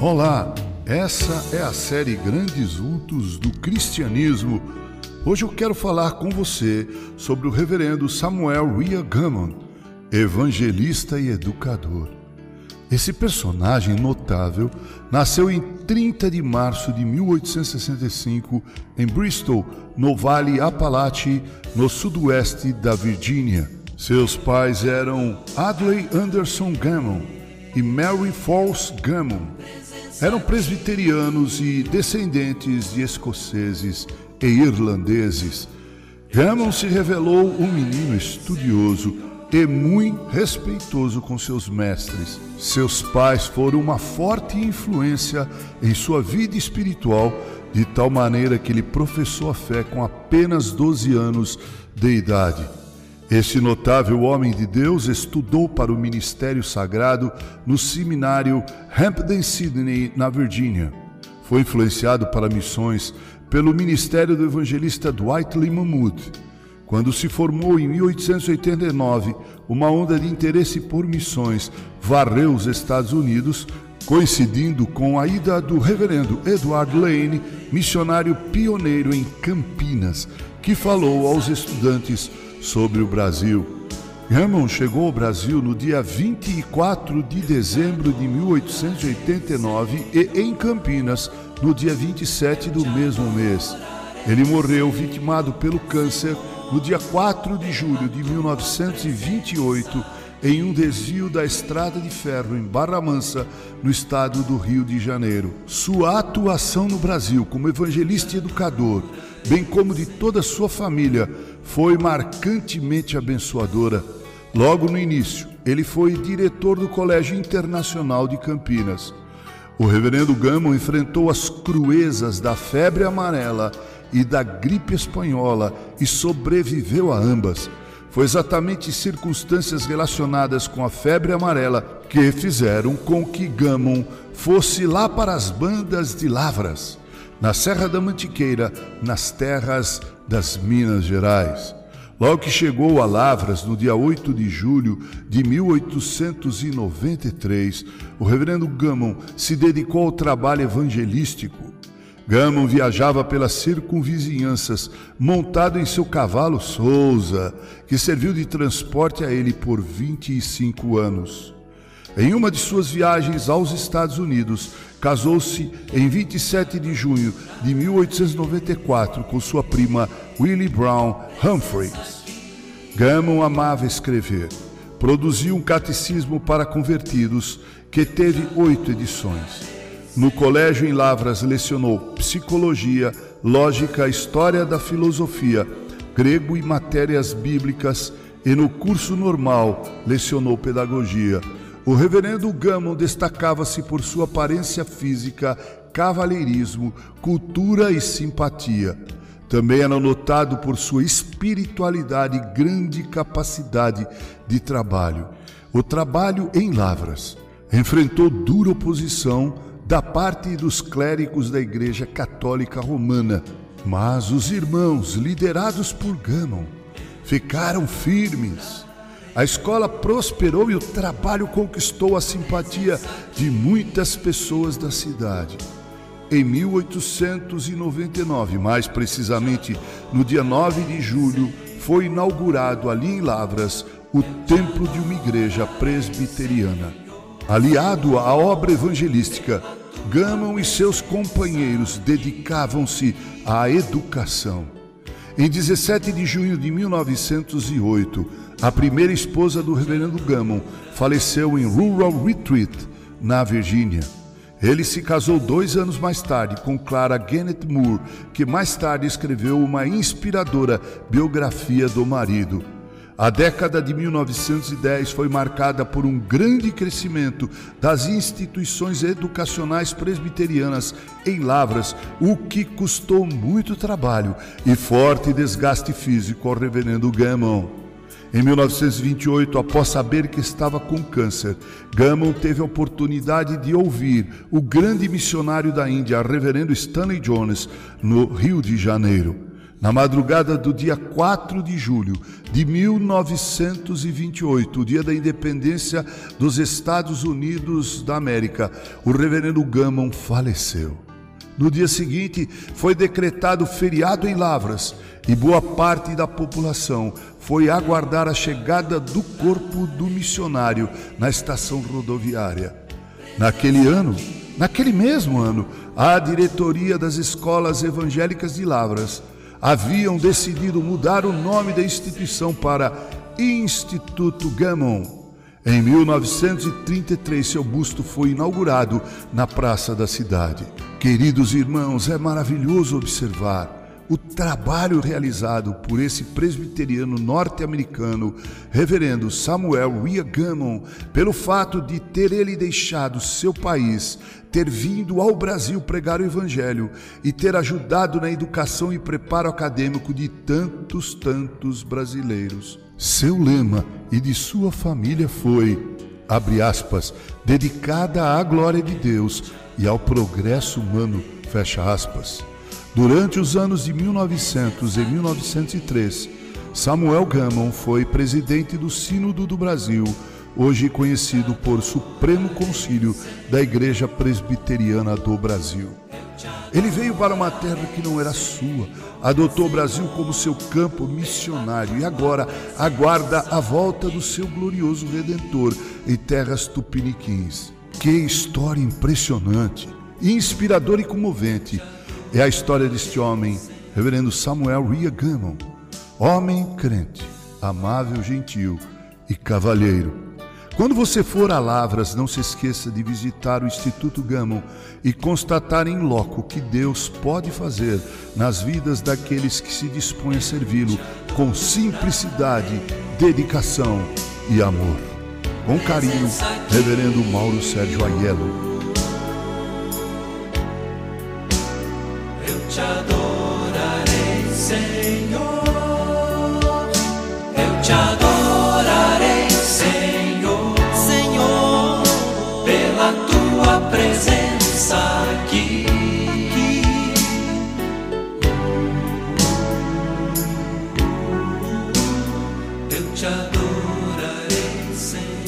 Olá, essa é a série Grandes Vultos do Cristianismo. Hoje eu quero falar com você sobre o reverendo Samuel Ria Gammon, evangelista e educador. Esse personagem notável nasceu em 30 de março de 1865 em Bristol, no Vale Apalache, no sudoeste da Virgínia. Seus pais eram Adley Anderson Gammon e Mary Falls Gammon. Eram presbiterianos e descendentes de escoceses e irlandeses. Gammon se revelou um menino estudioso e muito respeitoso com seus mestres. Seus pais foram uma forte influência em sua vida espiritual, de tal maneira que ele professou a fé com apenas 12 anos de idade. Este notável homem de Deus estudou para o ministério sagrado no seminário Hampden Sydney, na Virgínia. Foi influenciado para missões pelo ministério do evangelista Dwight Lee Mahmood. Quando se formou em 1889, uma onda de interesse por missões varreu os Estados Unidos, coincidindo com a ida do reverendo Edward Lane, missionário pioneiro em Campinas, que falou aos estudantes sobre o Brasil. Hammond chegou ao Brasil no dia 24 de dezembro de 1889 e em Campinas no dia 27 do mesmo mês. Ele morreu vitimado pelo câncer no dia 4 de julho de 1928 em um desvio da estrada de ferro em Barra Mansa, no estado do Rio de Janeiro. Sua atuação no Brasil como evangelista e educador, bem como de toda sua família, foi marcantemente abençoadora. Logo no início, ele foi diretor do Colégio Internacional de Campinas. O reverendo Gamo enfrentou as cruezas da febre amarela e da gripe espanhola e sobreviveu a ambas. Foi exatamente circunstâncias relacionadas com a febre amarela que fizeram com que Gammon fosse lá para as bandas de Lavras, na Serra da Mantiqueira, nas terras das Minas Gerais. Logo que chegou a Lavras, no dia 8 de julho de 1893, o reverendo Gammon se dedicou ao trabalho evangelístico Gammon viajava pelas circunvizinhanças, montado em seu cavalo Souza, que serviu de transporte a ele por 25 anos. Em uma de suas viagens aos Estados Unidos, casou-se em 27 de junho de 1894 com sua prima Willie Brown Humphreys. Gammon amava escrever. Produziu um catecismo para convertidos que teve oito edições. No colégio em Lavras lecionou psicologia, lógica, história da filosofia, grego e matérias bíblicas, e no curso normal lecionou pedagogia. O reverendo Gammon destacava-se por sua aparência física, cavalheirismo, cultura e simpatia. Também era notado por sua espiritualidade e grande capacidade de trabalho. O trabalho em Lavras enfrentou dura oposição da parte dos clérigos da Igreja Católica Romana. Mas os irmãos, liderados por Gammon, ficaram firmes. A escola prosperou e o trabalho conquistou a simpatia de muitas pessoas da cidade. Em 1899, mais precisamente no dia 9 de julho, foi inaugurado ali em Lavras o templo de uma igreja presbiteriana. Aliado à obra evangelística, Gammon e seus companheiros dedicavam-se à educação. Em 17 de junho de 1908, a primeira esposa do reverendo Gammon faleceu em Rural Retreat, na Virgínia. Ele se casou dois anos mais tarde com Clara Gennett Moore, que mais tarde escreveu uma inspiradora biografia do marido. A década de 1910 foi marcada por um grande crescimento das instituições educacionais presbiterianas em Lavras, o que custou muito trabalho e forte desgaste físico ao reverendo Gammon. Em 1928, após saber que estava com câncer, Gammon teve a oportunidade de ouvir o grande missionário da Índia, reverendo Stanley Jones, no Rio de Janeiro. Na madrugada do dia 4 de julho de 1928, o dia da independência dos Estados Unidos da América, o reverendo Gammon faleceu. No dia seguinte, foi decretado feriado em Lavras e boa parte da população foi aguardar a chegada do corpo do missionário na estação rodoviária. Naquele ano, naquele mesmo ano, a diretoria das escolas evangélicas de Lavras haviam decidido mudar o nome da instituição para Instituto Gammon. Em 1933, seu busto foi inaugurado na praça da cidade. Queridos irmãos, é maravilhoso observar o trabalho realizado por esse presbiteriano norte-americano, reverendo Samuel Ria Gammon, pelo fato de ter ele deixado seu país, ter vindo ao Brasil pregar o evangelho e ter ajudado na educação e preparo acadêmico de tantos, tantos brasileiros. Seu lema e de sua família foi, abre aspas, dedicada à glória de Deus e ao progresso humano, fecha aspas. Durante os anos de 1900 e 1903, Samuel Gammon foi presidente do Sínodo do Brasil, hoje conhecido por Supremo Concílio da Igreja Presbiteriana do Brasil. Ele veio para uma terra que não era sua, adotou o Brasil como seu campo missionário e agora aguarda a volta do seu glorioso Redentor em terras tupiniquins. Que história impressionante, inspiradora e comovente é a história deste homem, reverendo Samuel Ria Gammon, homem crente, amável, gentil e cavalheiro. Quando você for a Lavras, não se esqueça de visitar o Instituto Gammon e constatar em loco o que Deus pode fazer nas vidas daqueles que se dispõem a servi-lo com simplicidade, dedicação e amor. Com carinho, Reverendo Mauro Sérgio Aiello. Te adorarei, Senhor. Eu te adorarei, Senhor. Senhor, pela tua presença aqui. Eu te adorarei, Senhor.